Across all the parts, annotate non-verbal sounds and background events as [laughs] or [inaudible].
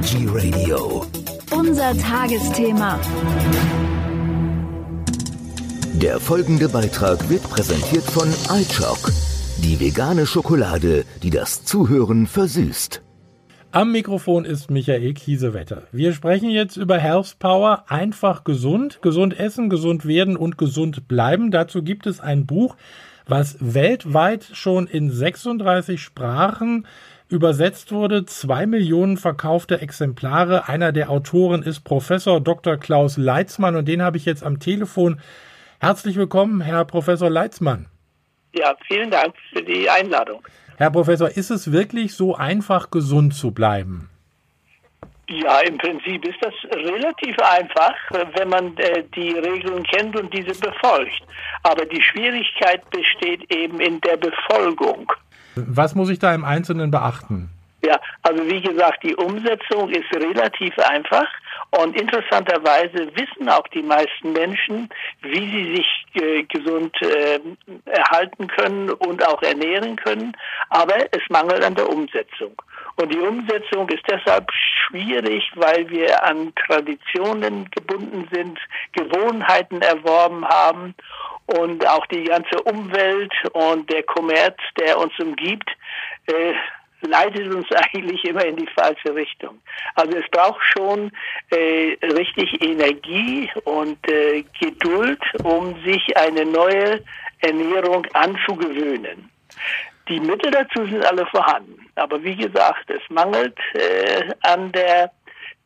Energy Radio. Unser Tagesthema. Der folgende Beitrag wird präsentiert von iChock, die vegane Schokolade, die das Zuhören versüßt. Am Mikrofon ist Michael Kiesewetter. Wir sprechen jetzt über Health Power, einfach gesund, gesund essen, gesund werden und gesund bleiben. Dazu gibt es ein Buch, was weltweit schon in 36 Sprachen übersetzt wurde. Zwei Millionen verkaufte Exemplare. Einer der Autoren ist Professor Dr. Klaus Leitzmann und den habe ich jetzt am Telefon. Herzlich willkommen, Herr Professor Leitzmann. Ja, vielen Dank für die Einladung. Herr Professor, ist es wirklich so einfach, gesund zu bleiben? Ja, im Prinzip ist das relativ einfach, wenn man äh, die Regeln kennt und diese befolgt. Aber die Schwierigkeit besteht eben in der Befolgung. Was muss ich da im Einzelnen beachten? Ja, also wie gesagt, die Umsetzung ist relativ einfach und interessanterweise wissen auch die meisten Menschen, wie sie sich äh, gesund äh, erhalten können und auch ernähren können, aber es mangelt an der Umsetzung. Und die Umsetzung ist deshalb schwierig, weil wir an Traditionen gebunden sind, Gewohnheiten erworben haben und auch die ganze Umwelt und der Kommerz, der uns umgibt, äh, leitet uns [laughs] eigentlich immer in die falsche Richtung. Also es braucht schon äh, richtig Energie und äh, Geduld, um sich eine neue Ernährung anzugewöhnen. Die Mittel dazu sind alle vorhanden. Aber wie gesagt, es mangelt äh, an der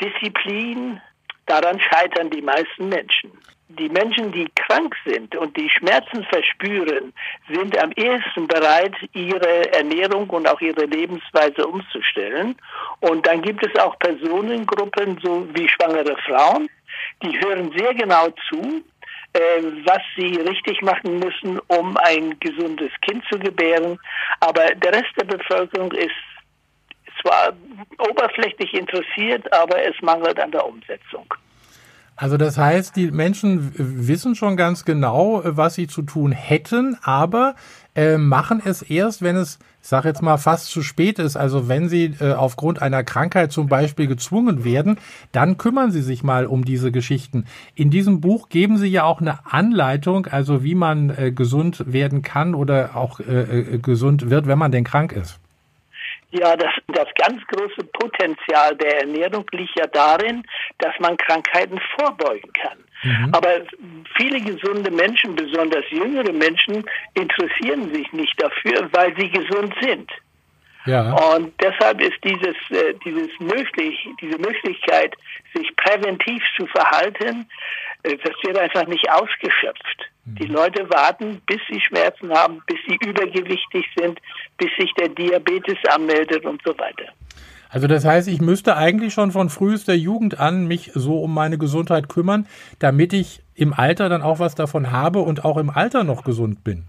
Disziplin. Daran scheitern die meisten Menschen die Menschen, die krank sind und die Schmerzen verspüren, sind am ehesten bereit, ihre Ernährung und auch ihre Lebensweise umzustellen. Und dann gibt es auch Personengruppen, so wie schwangere Frauen, die hören sehr genau zu, äh, was sie richtig machen müssen, um ein gesundes Kind zu gebären. Aber der Rest der Bevölkerung ist zwar oberflächlich interessiert, aber es mangelt an der Umsetzung. Also das heißt, die Menschen wissen schon ganz genau, was sie zu tun hätten, aber äh, machen es erst, wenn es, ich sage jetzt mal, fast zu spät ist. Also wenn sie äh, aufgrund einer Krankheit zum Beispiel gezwungen werden, dann kümmern sie sich mal um diese Geschichten. In diesem Buch geben sie ja auch eine Anleitung, also wie man äh, gesund werden kann oder auch äh, äh, gesund wird, wenn man denn krank ist. Ja, das, das ganz große Potenzial der Ernährung liegt ja darin, dass man Krankheiten vorbeugen kann. Mhm. Aber viele gesunde Menschen, besonders jüngere Menschen, interessieren sich nicht dafür, weil sie gesund sind. Ja. Und deshalb ist dieses, äh, dieses möglich, diese Möglichkeit, sich präventiv zu verhalten, äh, das wird einfach nicht ausgeschöpft. Die. Leute warten, bis sie Schmerzen haben, bis sie übergewichtig sind, bis sich der Diabetes anmeldet und so weiter. Also das heißt, ich müsste eigentlich schon von frühester Jugend an mich so um meine Gesundheit kümmern, damit ich im Alter dann auch was davon habe und auch im Alter noch gesund bin.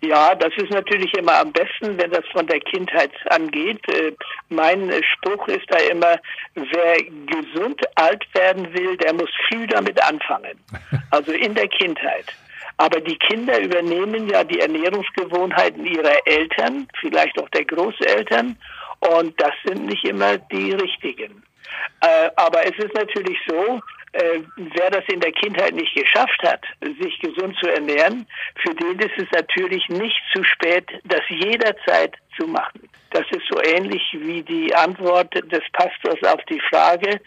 Ja, das ist natürlich immer am besten, wenn das von der Kindheit angeht. Äh, mein Spruch ist da immer, wer gesund alt werden will, der muss früh damit anfangen. [laughs] Also in der Kindheit. Aber die Kinder übernehmen ja die Ernährungsgewohnheiten ihrer Eltern, vielleicht auch der Großeltern, und das sind nicht immer die richtigen. Äh, aber es ist natürlich so, äh, wer das in der Kindheit nicht geschafft hat, sich gesund zu ernähren, für den ist es natürlich nicht zu spät, das jederzeit zu machen. Das ist so ähnlich wie die Antwort des Pastors auf die Frage,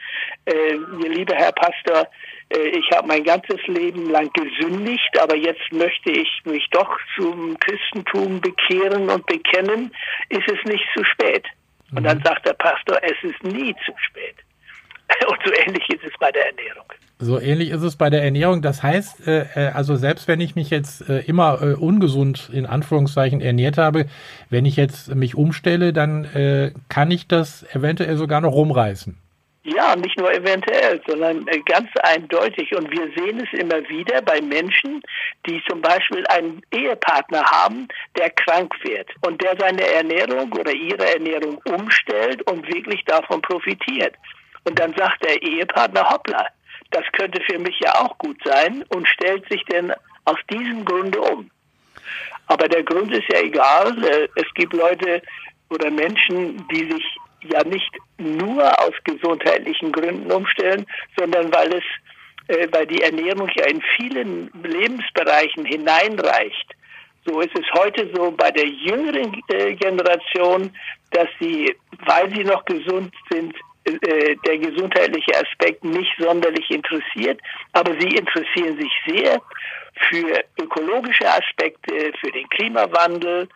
äh, lieber Herr Pastor, äh, ich habe mein ganzes Leben lang gesündigt, aber jetzt möchte ich mich doch zum Christentum bekehren und bekennen, ist es nicht zu spät. Und dann mhm. sagt der Pastor, es ist nie zu spät. [laughs] Und so ähnlich ist es bei der Ernährung. So ähnlich ist es bei der Ernährung. Das heißt, äh, äh, also selbst wenn ich mich jetzt äh, immer äh, ungesund in Anführungszeichen ernährt habe, wenn ich jetzt mich umstelle, dann äh, kann ich das eventuell sogar noch rumreißen. Ja, nicht nur eventuell, sondern äh, ganz eindeutig. Und wir sehen es immer wieder bei Menschen, die zum Beispiel einen Ehepartner haben, der krank wird und der seine Ernährung oder ihre Ernährung umstellt und wirklich davon profitiert. Und dann sagt der Ehepartner, hoppla, das könnte für mich ja auch gut sein und stellt sich denn aus diesem Grunde um. Aber der Grund ist ja egal. Äh, es gibt Leute oder Menschen, die sich ja nicht nur aus gesundheitlichen Gründen umstellen, sondern weil es, äh, weil die Ernährung ja in vielen Lebensbereichen hineinreicht. So ist es heute so bei der jüngeren äh, Generation, dass sie, weil sie noch gesund sind, äh, der gesundheitliche Aspekt nicht sonderlich interessiert, aber sie interessieren sich sehr für ökologische Aspekte, für den Klimawandel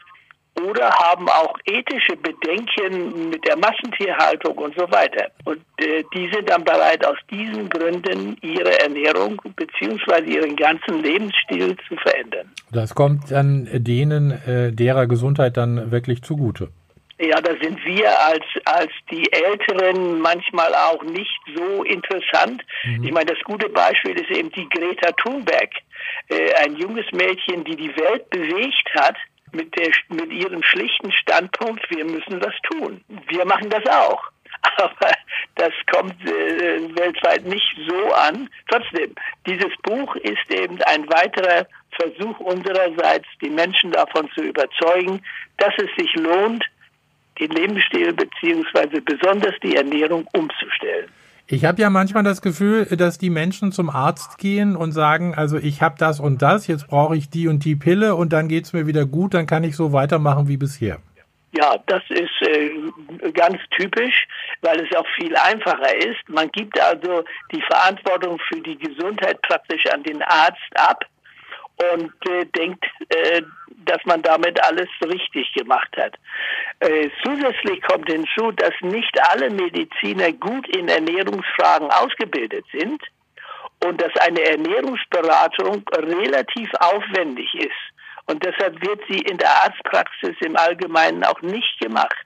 oder haben auch ethische Bedenken mit der Massentierhaltung und so weiter. Und äh, die sind dann bereit, aus diesen Gründen ihre Ernährung bzw. ihren ganzen Lebensstil zu verändern. Das kommt dann denen, äh, derer Gesundheit dann wirklich zugute. Ja, da sind wir als, als die Älteren manchmal auch nicht so interessant. Mhm. Ich meine, das gute Beispiel ist eben die Greta Thunberg, äh, ein junges Mädchen, die die Welt bewegt hat mit, der, mit ihrem schlichten Standpunkt, wir müssen was tun. Wir machen das auch. [laughs] Aber das kommt äh, weltweit nicht so an. Trotzdem, dieses Buch ist eben ein weiterer Versuch unsererseits, die Menschen davon zu überzeugen, dass es sich lohnt, den Lebensstil beziehungsweise besonders die Ernährung umzustellen. Ich habe ja manchmal das Gefühl, dass die Menschen zum Arzt gehen und sagen, also ich habe das und das, jetzt brauche ich die und die Pille und dann geht es mir wieder gut, dann kann ich so weitermachen wie bisher. Ja, das ist äh, ganz typisch, weil es auch viel einfacher ist. Man gibt also die Verantwortung für die Gesundheit praktisch an den Arzt ab und äh, denkt, äh, dass man damit alles richtig gemacht hat. Äh, zusätzlich kommt hinzu, dass nicht alle Mediziner gut in Ernährungsfragen ausgebildet sind und dass eine Ernährungsberatung relativ aufwendig ist. Und deshalb wird sie in der Arztpraxis im Allgemeinen auch nicht gemacht.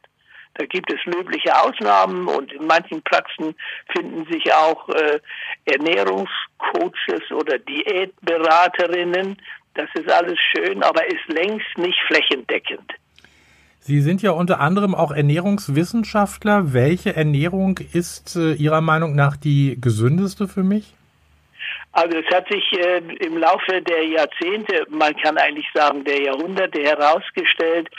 Da gibt es löbliche Ausnahmen und in manchen Praxen finden sich auch äh, Ernährungscoaches oder Diätberaterinnen. Das ist alles schön, aber ist längst nicht flächendeckend. Sie sind ja unter anderem auch Ernährungswissenschaftler. Welche Ernährung ist äh, Ihrer Meinung nach die gesündeste für mich? Also es hat sich äh, im Laufe der Jahrzehnte, man kann eigentlich sagen der Jahrhunderte herausgestellt,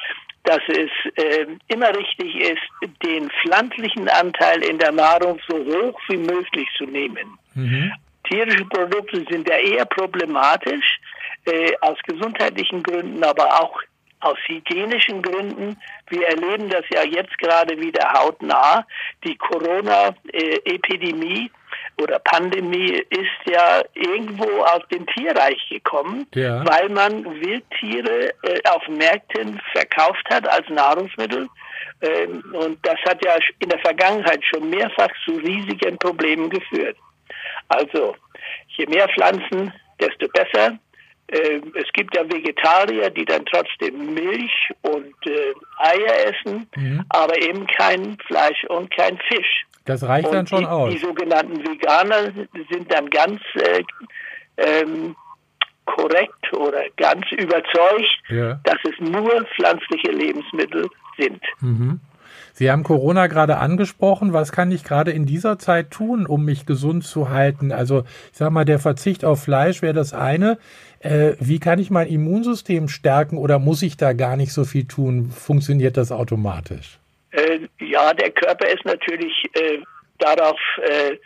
dass es äh, immer richtig ist, den pflanzlichen Anteil in der Nahrung so hoch wie möglich zu nehmen. Mhm. Tierische Produkte sind ja eher problematisch, äh, aus gesundheitlichen Gründen, aber auch aus hygienischen Gründen. Wir erleben das ja jetzt gerade wieder hautnah. Die Corona-Epidemie oder Pandemie ist ja irgendwo aus dem Tierreich gekommen, ja. weil man Wildtiere äh, auf Märkten verkauft hat als Nahrungsmittel. Ähm, und das hat ja in der Vergangenheit schon mehrfach zu riesigen Problemen geführt. Also, je mehr Pflanzen, desto besser. Ähm, es gibt ja Vegetarier, die dann trotzdem Milch und äh, Eier essen, mhm. aber eben kein Fleisch und kein Fisch. Das reicht und dann schon die, aus. Die sogenannten Veganer sind dann ganz äh, ähm, korrekt oder ganz überzeugt, ja. dass es nur pflanzliche Lebensmittel sind. Mhm. Sie haben Corona gerade angesprochen. Was kann ich gerade in dieser Zeit tun, um mich gesund zu halten? Also, ich sag mal, der Verzicht auf Fleisch wäre das eine. Äh, wie kann ich mein Immunsystem stärken oder muss ich da gar nicht so viel tun? Funktioniert das automatisch? Ja, der Körper ist natürlich äh, darauf äh,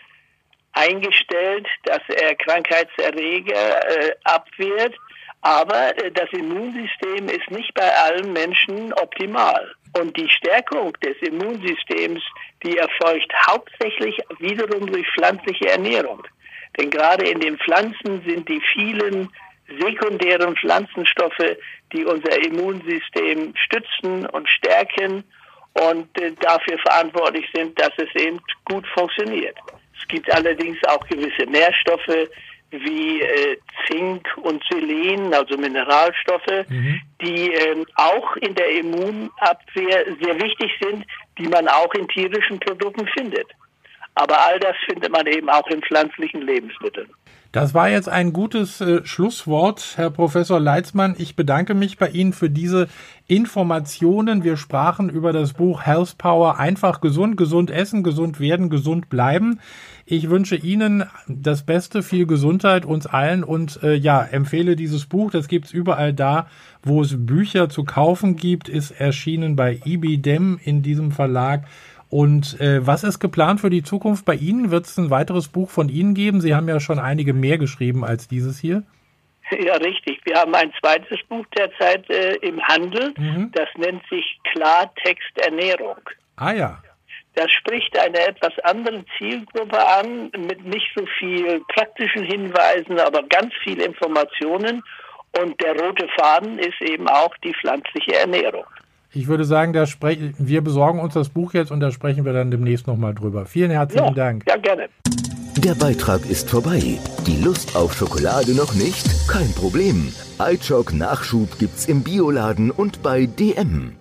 eingestellt, dass er Krankheitserreger äh, abwehrt. Aber äh, das Immunsystem ist nicht bei allen Menschen optimal. Und die Stärkung des Immunsystems, die erfolgt hauptsächlich wiederum durch pflanzliche Ernährung. Denn gerade in den Pflanzen sind die vielen sekundären Pflanzenstoffe, die unser Immunsystem stützen und stärken und äh, dafür verantwortlich sind, dass es eben gut funktioniert. Es gibt allerdings auch gewisse Nährstoffe wie äh, Zink und Selen, also Mineralstoffe, mhm. die äh, auch in der Immunabwehr sehr wichtig sind, die man auch in tierischen Produkten findet. Aber all das findet man eben auch in pflanzlichen Lebensmitteln. Das war jetzt ein gutes äh, Schlusswort, Herr Professor Leitzmann. Ich bedanke mich bei Ihnen für diese Informationen. Wir sprachen über das Buch Health Power einfach gesund, gesund essen, gesund werden, gesund bleiben. Ich wünsche Ihnen das Beste, viel Gesundheit uns allen und äh, ja, empfehle dieses Buch. Das gibt's überall da, wo es Bücher zu kaufen gibt. Ist erschienen bei IBDEM in diesem Verlag Und äh, was ist geplant für die Zukunft bei Ihnen? Wird es ein weiteres Buch von Ihnen geben? Sie haben ja schon einige mehr geschrieben als dieses hier. Ja, richtig. Wir haben ein zweites Buch derzeit äh, im Handel. Mhm. Das nennt sich Klartext Ernährung. Ah ja. Das spricht eine etwas andere Zielgruppe an, mit nicht so viel praktischen Hinweisen, aber ganz viel Informationen. Und der rote Faden ist eben auch die pflanzliche Ernährung. Ich würde sagen, da wir besorgen uns das Buch jetzt und da sprechen wir dann demnächst nochmal drüber. Vielen herzlichen ja, Dank. Ja, gerne. Der Beitrag ist vorbei. Die Lust auf Schokolade noch nicht? Kein Problem. iChock Nachschub gibt's im Bioladen und bei DM.